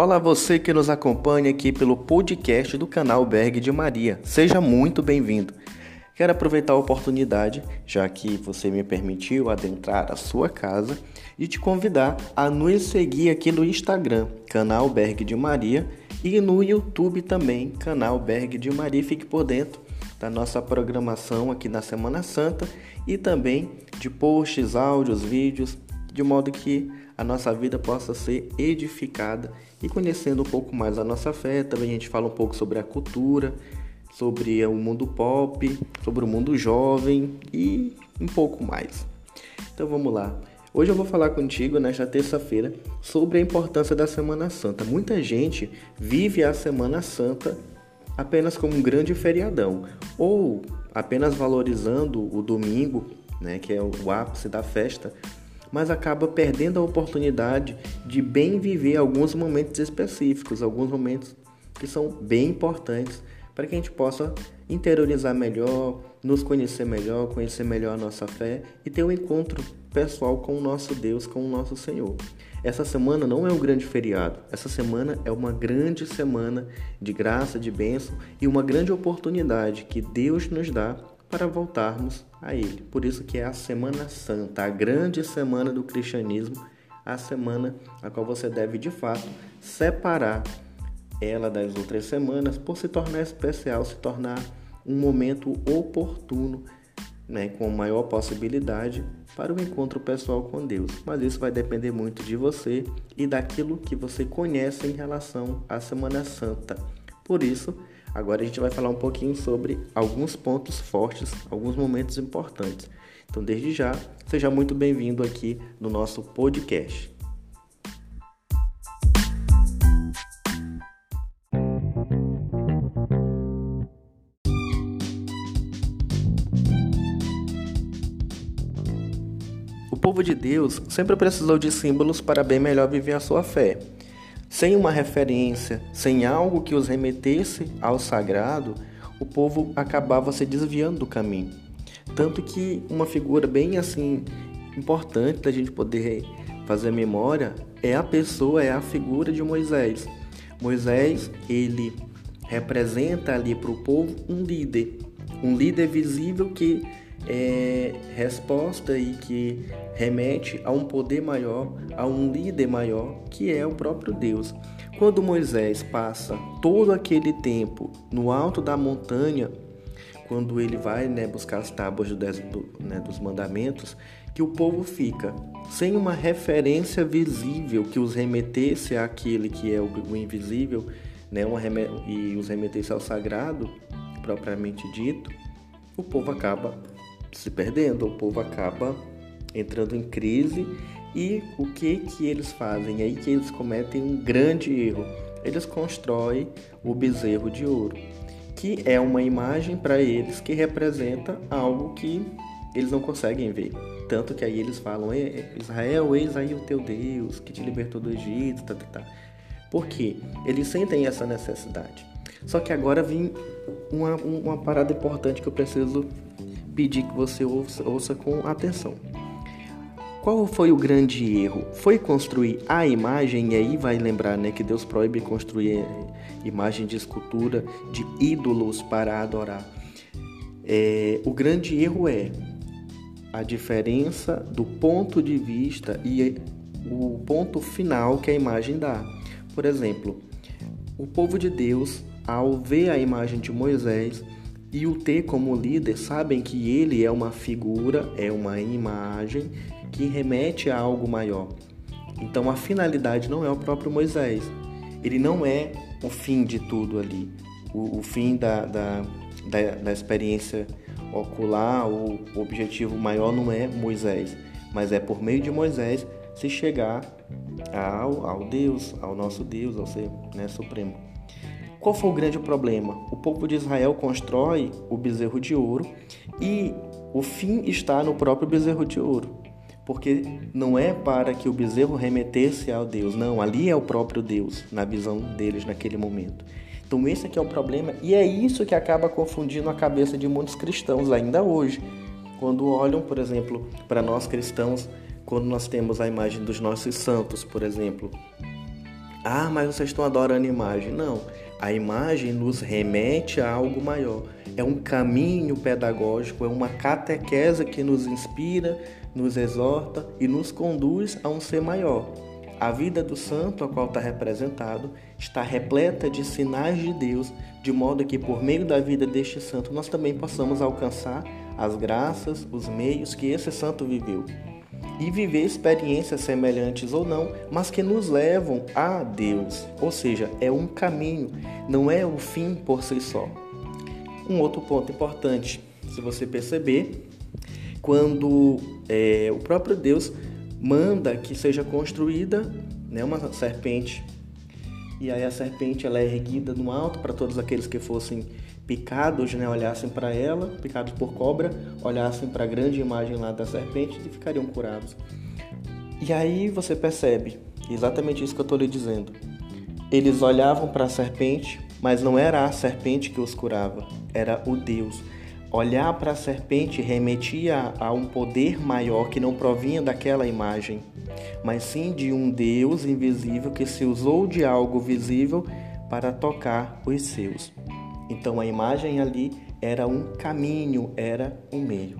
Olá você que nos acompanha aqui pelo podcast do canal Berg de Maria. Seja muito bem-vindo. Quero aproveitar a oportunidade, já que você me permitiu adentrar a sua casa, e te convidar a nos seguir aqui no Instagram, canal Berg de Maria, e no YouTube também, canal Berg de Maria. Fique por dentro da nossa programação aqui na Semana Santa e também de posts, áudios, vídeos, de modo que a nossa vida possa ser edificada e conhecendo um pouco mais a nossa fé. Também a gente fala um pouco sobre a cultura, sobre o mundo pop, sobre o mundo jovem e um pouco mais. Então vamos lá. Hoje eu vou falar contigo nesta terça-feira sobre a importância da Semana Santa. Muita gente vive a Semana Santa apenas como um grande feriadão ou apenas valorizando o domingo, né, que é o ápice da festa, mas acaba perdendo a oportunidade de bem viver alguns momentos específicos, alguns momentos que são bem importantes para que a gente possa interiorizar melhor, nos conhecer melhor, conhecer melhor a nossa fé e ter um encontro pessoal com o nosso Deus, com o nosso Senhor. Essa semana não é um grande feriado, essa semana é uma grande semana de graça, de bênção e uma grande oportunidade que Deus nos dá para voltarmos a Ele. Por isso que é a Semana Santa, a grande semana do cristianismo, a semana a qual você deve de fato separar ela das outras semanas por se tornar especial, se tornar um momento oportuno, né, com maior possibilidade para o encontro pessoal com Deus. Mas isso vai depender muito de você e daquilo que você conhece em relação à Semana Santa. Por isso, Agora a gente vai falar um pouquinho sobre alguns pontos fortes, alguns momentos importantes. Então, desde já, seja muito bem-vindo aqui no nosso podcast. O povo de Deus sempre precisou de símbolos para bem melhor viver a sua fé. Sem uma referência, sem algo que os remetesse ao sagrado, o povo acabava se desviando do caminho. Tanto que uma figura bem assim importante da gente poder fazer memória é a pessoa, é a figura de Moisés. Moisés, ele representa ali para o povo um líder, um líder visível que é resposta e que remete a um poder maior, a um líder maior, que é o próprio Deus. Quando Moisés passa todo aquele tempo no alto da montanha, quando ele vai né, buscar as tábuas do, né, dos mandamentos, que o povo fica sem uma referência visível que os remetesse àquele que é o, o invisível, né, e os remetesse ao sagrado, propriamente dito, o povo acaba se perdendo, o povo acaba entrando em crise e o que que eles fazem? É aí que eles cometem um grande erro. Eles constroem o bezerro de ouro, que é uma imagem para eles que representa algo que eles não conseguem ver. Tanto que aí eles falam: Israel, eis aí o teu Deus que te libertou do Egito. Tá, tá, tá. Por quê? Eles sentem essa necessidade. Só que agora vem uma, uma parada importante que eu preciso pedir que você ouça, ouça com atenção. Qual foi o grande erro? Foi construir a imagem, e aí vai lembrar né, que Deus proíbe construir imagem de escultura, de ídolos para adorar. É, o grande erro é a diferença do ponto de vista e o ponto final que a imagem dá. Por exemplo, o povo de Deus, ao ver a imagem de Moisés, e o ter como líder sabem que ele é uma figura, é uma imagem que remete a algo maior. Então a finalidade não é o próprio Moisés. Ele não é o fim de tudo ali. O, o fim da, da, da, da experiência ocular, o objetivo maior não é Moisés, mas é por meio de Moisés se chegar ao, ao Deus, ao nosso Deus, ao ser né, supremo. Qual foi o grande problema? O povo de Israel constrói o bezerro de ouro e o fim está no próprio bezerro de ouro. Porque não é para que o bezerro remetesse ao Deus, não, ali é o próprio Deus, na visão deles naquele momento. Então esse aqui é o problema e é isso que acaba confundindo a cabeça de muitos cristãos ainda hoje. Quando olham, por exemplo, para nós cristãos, quando nós temos a imagem dos nossos santos, por exemplo, Ah, mas vocês estão adorando imagem. Não. A imagem nos remete a algo maior. É um caminho pedagógico, é uma catequese que nos inspira, nos exorta e nos conduz a um ser maior. A vida do santo, a qual está representado, está repleta de sinais de Deus, de modo que, por meio da vida deste santo, nós também possamos alcançar as graças, os meios que esse santo viveu. E viver experiências semelhantes ou não, mas que nos levam a Deus. Ou seja, é um caminho, não é o fim por si só. Um outro ponto importante, se você perceber, quando é, o próprio Deus manda que seja construída né, uma serpente. E aí a serpente ela é erguida no alto para todos aqueles que fossem picados, né, olhassem para ela, picados por cobra, olhassem para a grande imagem lá da serpente e ficariam curados. E aí você percebe exatamente isso que eu estou lhe dizendo. Eles olhavam para a serpente, mas não era a serpente que os curava, era o Deus. Olhar para a serpente remetia a um poder maior que não provinha daquela imagem, mas sim de um Deus invisível que se usou de algo visível para tocar os seus. Então a imagem ali era um caminho, era um meio.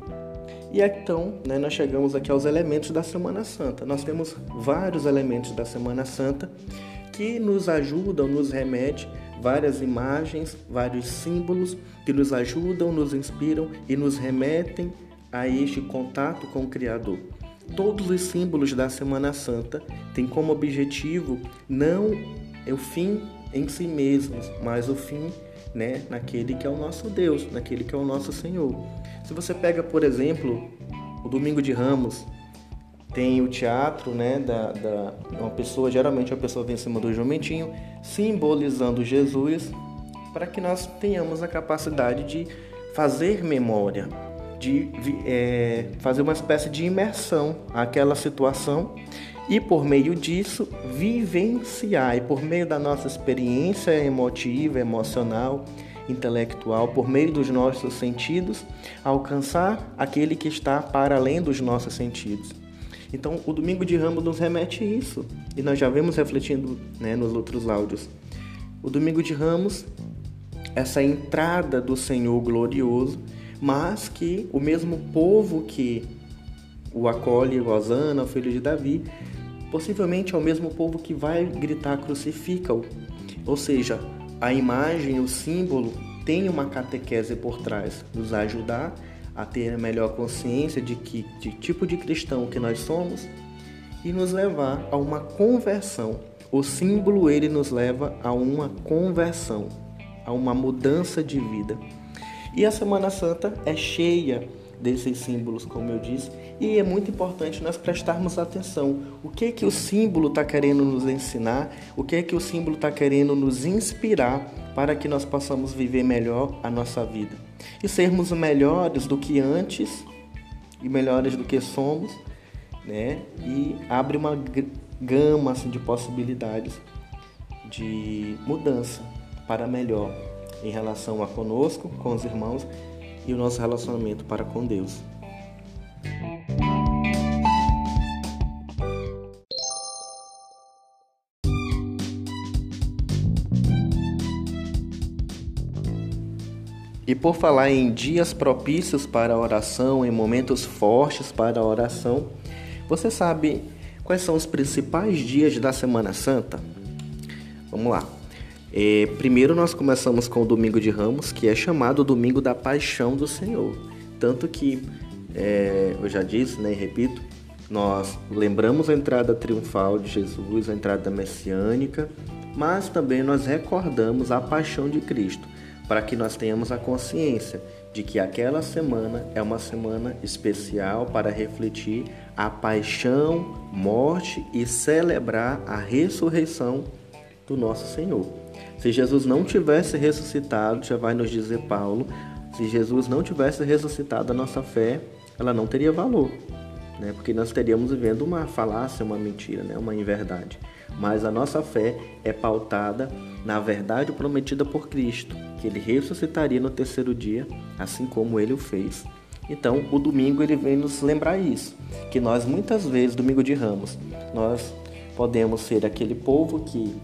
E então, né, nós chegamos aqui aos elementos da Semana Santa. Nós temos vários elementos da Semana Santa que nos ajudam, nos remete várias imagens, vários símbolos que nos ajudam, nos inspiram e nos remetem a este contato com o Criador. Todos os símbolos da Semana Santa têm como objetivo não o fim em si mesmos, mas o fim né, naquele que é o nosso Deus, naquele que é o nosso Senhor. Se você pega, por exemplo, o Domingo de Ramos, tem o teatro, né, da, da uma pessoa, geralmente a pessoa vem em cima do jumentinho, simbolizando Jesus, para que nós tenhamos a capacidade de fazer memória, de é, fazer uma espécie de imersão àquela situação e por meio disso vivenciar e por meio da nossa experiência emotiva, emocional, intelectual, por meio dos nossos sentidos, alcançar aquele que está para além dos nossos sentidos. Então, o Domingo de Ramos nos remete a isso. E nós já vemos refletindo né, nos outros áudios. O Domingo de Ramos, essa entrada do Senhor glorioso, mas que o mesmo povo que o acolhe, Rosana, o filho de Davi, possivelmente é o mesmo povo que vai gritar crucifica-o. Ou seja, a imagem, o símbolo, tem uma catequese por trás, nos ajudar a ter a melhor consciência de que de tipo de cristão que nós somos e nos levar a uma conversão. O símbolo ele nos leva a uma conversão, a uma mudança de vida. E a Semana Santa é cheia desses símbolos, como eu disse, e é muito importante nós prestarmos atenção. O que é que o símbolo está querendo nos ensinar? O que é que o símbolo está querendo nos inspirar para que nós possamos viver melhor a nossa vida? e sermos melhores do que antes e melhores do que somos, né? E abre uma gama assim, de possibilidades de mudança para melhor em relação a conosco, com os irmãos e o nosso relacionamento para com Deus. E por falar em dias propícios para a oração, em momentos fortes para a oração, você sabe quais são os principais dias da Semana Santa? Vamos lá. É, primeiro nós começamos com o Domingo de Ramos, que é chamado Domingo da Paixão do Senhor. Tanto que, é, eu já disse né, e repito, nós lembramos a entrada triunfal de Jesus, a entrada messiânica, mas também nós recordamos a paixão de Cristo para que nós tenhamos a consciência de que aquela semana é uma semana especial para refletir a paixão, morte e celebrar a ressurreição do nosso Senhor. Se Jesus não tivesse ressuscitado, já vai nos dizer Paulo, se Jesus não tivesse ressuscitado, a nossa fé ela não teria valor, né? Porque nós estaríamos vivendo uma falácia, uma mentira, né? Uma inverdade. Mas a nossa fé é pautada na verdade prometida por Cristo, que ele ressuscitaria no terceiro dia, assim como ele o fez. Então, o domingo ele vem nos lembrar isso, que nós muitas vezes, domingo de Ramos, nós podemos ser aquele povo que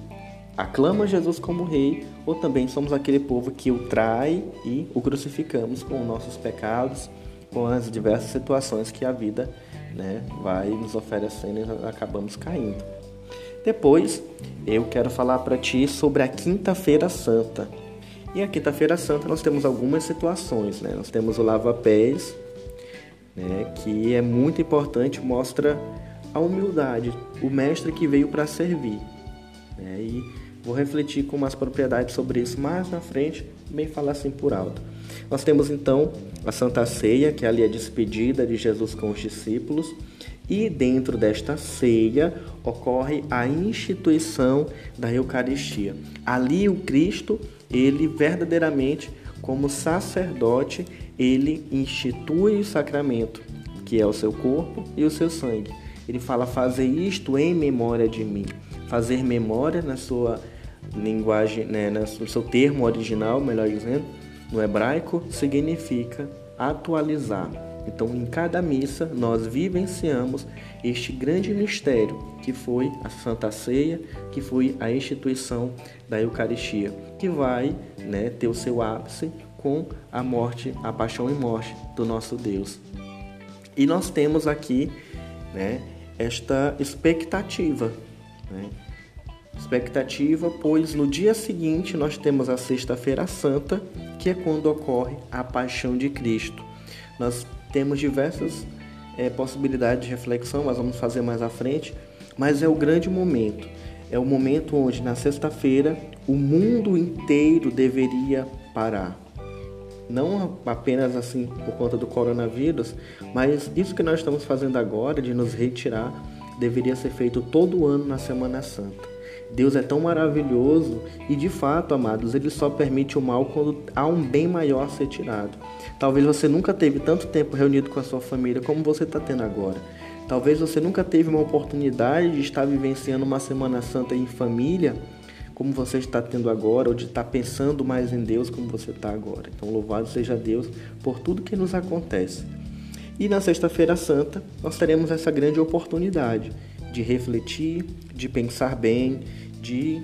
aclama Jesus como rei, ou também somos aquele povo que o trai e o crucificamos com nossos pecados, com as diversas situações que a vida né, vai nos oferecendo e acabamos caindo. Depois, eu quero falar para ti sobre a Quinta-feira Santa. E a Quinta-feira Santa nós temos algumas situações, né? Nós temos o lava-pés, né, que é muito importante, mostra a humildade, o mestre que veio para servir. Né? E vou refletir com mais propriedade sobre isso mais na frente, bem falar assim por alto. Nós temos então a Santa Ceia, que é ali a despedida de Jesus com os discípulos, e dentro desta ceia ocorre a instituição da Eucaristia. Ali o Cristo, ele verdadeiramente como sacerdote, ele institui o sacramento, que é o seu corpo e o seu sangue. Ele fala: "Fazer isto em memória de mim". Fazer memória na sua linguagem, né, no seu termo original, melhor dizendo, no hebraico, significa atualizar. Então, em cada missa, nós vivenciamos este grande mistério que foi a Santa Ceia, que foi a instituição da Eucaristia, que vai né, ter o seu ápice com a morte, a paixão e morte do nosso Deus. E nós temos aqui né, esta expectativa. Né? Expectativa, pois no dia seguinte nós temos a Sexta-feira Santa, que é quando ocorre a paixão de Cristo. Nós temos diversas é, possibilidades de reflexão, mas vamos fazer mais à frente. Mas é o grande momento. É o momento onde, na sexta-feira, o mundo inteiro deveria parar. Não apenas assim por conta do coronavírus, mas isso que nós estamos fazendo agora, de nos retirar, deveria ser feito todo ano na Semana Santa. Deus é tão maravilhoso e de fato, amados, ele só permite o mal quando há um bem maior a ser tirado. Talvez você nunca teve tanto tempo reunido com a sua família como você está tendo agora. Talvez você nunca teve uma oportunidade de estar vivenciando uma Semana Santa em família como você está tendo agora, ou de estar pensando mais em Deus como você está agora. Então, louvado seja Deus por tudo que nos acontece. E na Sexta-feira Santa, nós teremos essa grande oportunidade de refletir, de pensar bem, de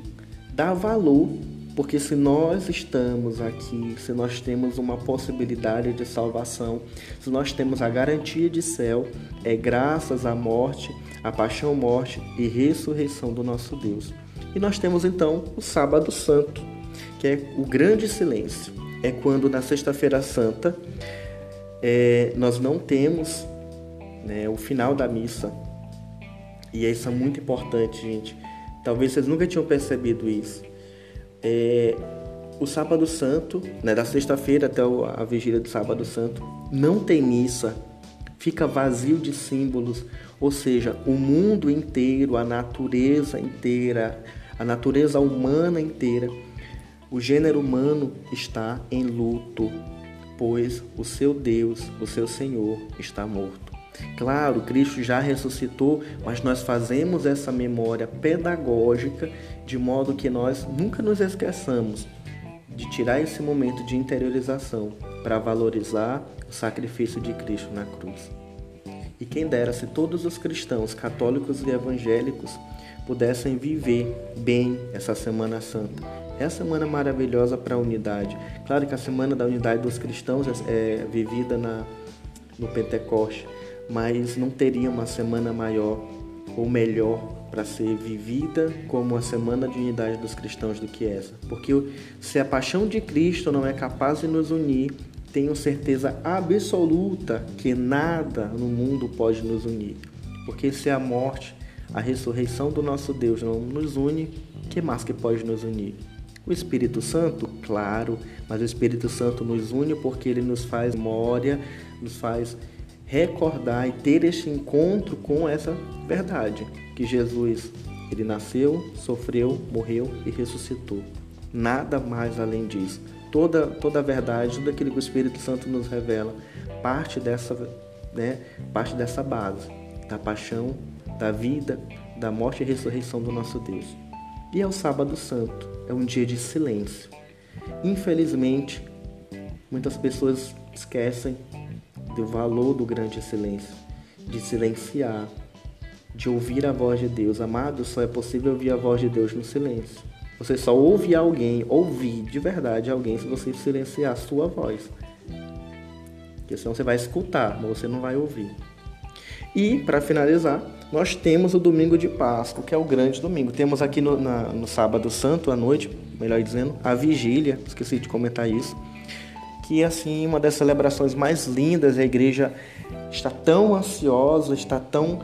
dar valor, porque se nós estamos aqui, se nós temos uma possibilidade de salvação, se nós temos a garantia de céu, é graças à morte, à paixão, morte e ressurreição do nosso Deus. E nós temos então o Sábado Santo, que é o grande silêncio. É quando na Sexta-feira Santa é, nós não temos né, o final da missa, e isso é muito importante, gente. Talvez vocês nunca tinham percebido isso. É, o Sábado Santo, né, da sexta-feira até a vigília do Sábado Santo, não tem missa, fica vazio de símbolos, ou seja, o mundo inteiro, a natureza inteira, a natureza humana inteira, o gênero humano está em luto, pois o seu Deus, o seu Senhor, está morto. Claro, Cristo já ressuscitou, mas nós fazemos essa memória pedagógica de modo que nós nunca nos esqueçamos de tirar esse momento de interiorização para valorizar o sacrifício de Cristo na cruz. E quem dera se todos os cristãos, católicos e evangélicos, pudessem viver bem essa Semana Santa. É a semana maravilhosa para a unidade. Claro que a semana da unidade dos cristãos é, é vivida na, no Pentecoste, mas não teria uma semana maior ou melhor para ser vivida como a semana de unidade dos cristãos do que essa. Porque se a paixão de Cristo não é capaz de nos unir, tenho certeza absoluta que nada no mundo pode nos unir. Porque se a morte, a ressurreição do nosso Deus não nos une, que mais que pode nos unir? O Espírito Santo, claro, mas o Espírito Santo nos une porque ele nos faz memória, nos faz recordar e ter este encontro com essa verdade, que Jesus, ele nasceu, sofreu, morreu e ressuscitou. Nada mais além disso. Toda, toda a verdade, tudo aquilo que o Espírito Santo nos revela, parte dessa, né, parte dessa base, da paixão, da vida, da morte e ressurreição do nosso Deus. E é o Sábado Santo, é um dia de silêncio. Infelizmente, muitas pessoas esquecem do valor do grande silêncio, de silenciar, de ouvir a voz de Deus. Amado, só é possível ouvir a voz de Deus no silêncio. Você só ouve alguém, ouvir de verdade alguém se você silenciar a sua voz. Porque senão você vai escutar, mas você não vai ouvir. E, para finalizar, nós temos o domingo de Páscoa, que é o grande domingo. Temos aqui no, na, no sábado santo à noite, melhor dizendo, a vigília, esqueci de comentar isso, que assim uma das celebrações mais lindas. A igreja está tão ansiosa, está tão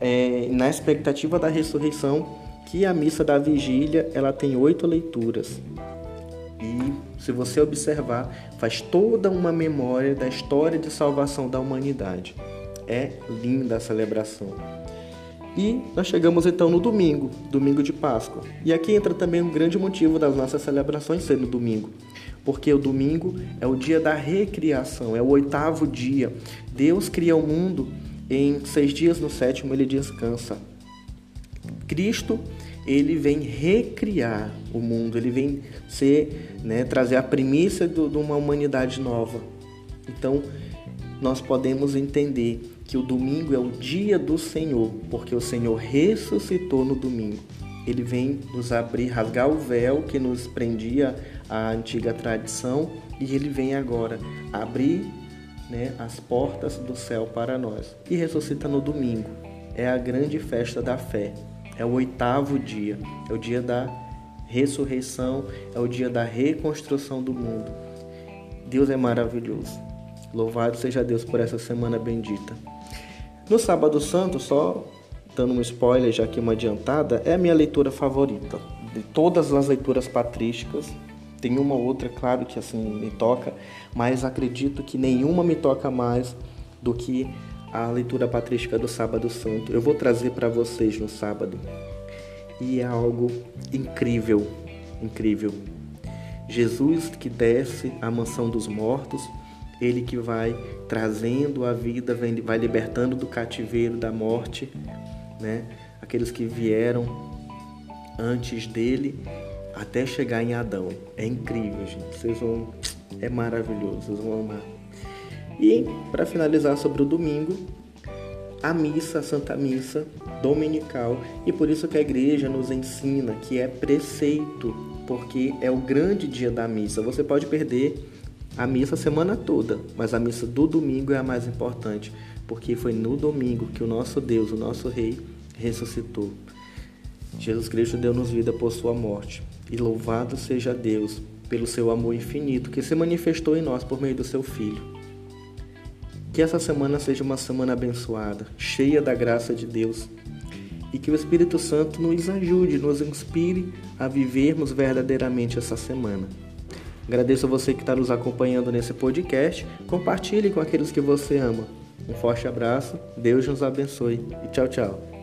é, na expectativa da ressurreição, que a missa da vigília ela tem oito leituras. E se você observar, faz toda uma memória da história de salvação da humanidade. É linda a celebração. E nós chegamos então no domingo, domingo de Páscoa. E aqui entra também um grande motivo das nossas celebrações ser no domingo. Porque o domingo é o dia da recriação, é o oitavo dia. Deus cria o mundo em seis dias, no sétimo ele descansa. Cristo, ele vem recriar o mundo, ele vem ser, né, trazer a primícia de uma humanidade nova. Então, nós podemos entender que o domingo é o dia do Senhor, porque o Senhor ressuscitou no domingo. Ele vem nos abrir, rasgar o véu que nos prendia à antiga tradição e ele vem agora abrir né, as portas do céu para nós. E ressuscita no domingo. É a grande festa da fé. É o oitavo dia. É o dia da ressurreição. É o dia da reconstrução do mundo. Deus é maravilhoso. Louvado seja Deus por essa semana bendita. No Sábado Santo, só dando um spoiler, já que uma adiantada, é a minha leitura favorita. De todas as leituras patrísticas, tem uma outra, claro, que assim me toca, mas acredito que nenhuma me toca mais do que a leitura patrística do Sábado Santo. Eu vou trazer para vocês no sábado. E é algo incrível, incrível. Jesus que desce à mansão dos mortos, ele que vai trazendo a vida, vai libertando do cativeiro da morte, né? Aqueles que vieram antes dele até chegar em Adão. É incrível, gente. Vocês vão. É maravilhoso, vocês vão amar. E para finalizar sobre o domingo, a missa, a Santa Missa dominical, e por isso que a igreja nos ensina que é preceito, porque é o grande dia da missa. Você pode perder a missa a semana toda, mas a missa do domingo é a mais importante, porque foi no domingo que o nosso Deus, o nosso Rei, ressuscitou. Jesus Cristo deu-nos vida por sua morte. E louvado seja Deus pelo seu amor infinito que se manifestou em nós por meio do seu Filho. Que essa semana seja uma semana abençoada, cheia da graça de Deus, e que o Espírito Santo nos ajude, nos inspire a vivermos verdadeiramente essa semana. Agradeço a você que está nos acompanhando nesse podcast. Compartilhe com aqueles que você ama. Um forte abraço, Deus nos abençoe e tchau, tchau.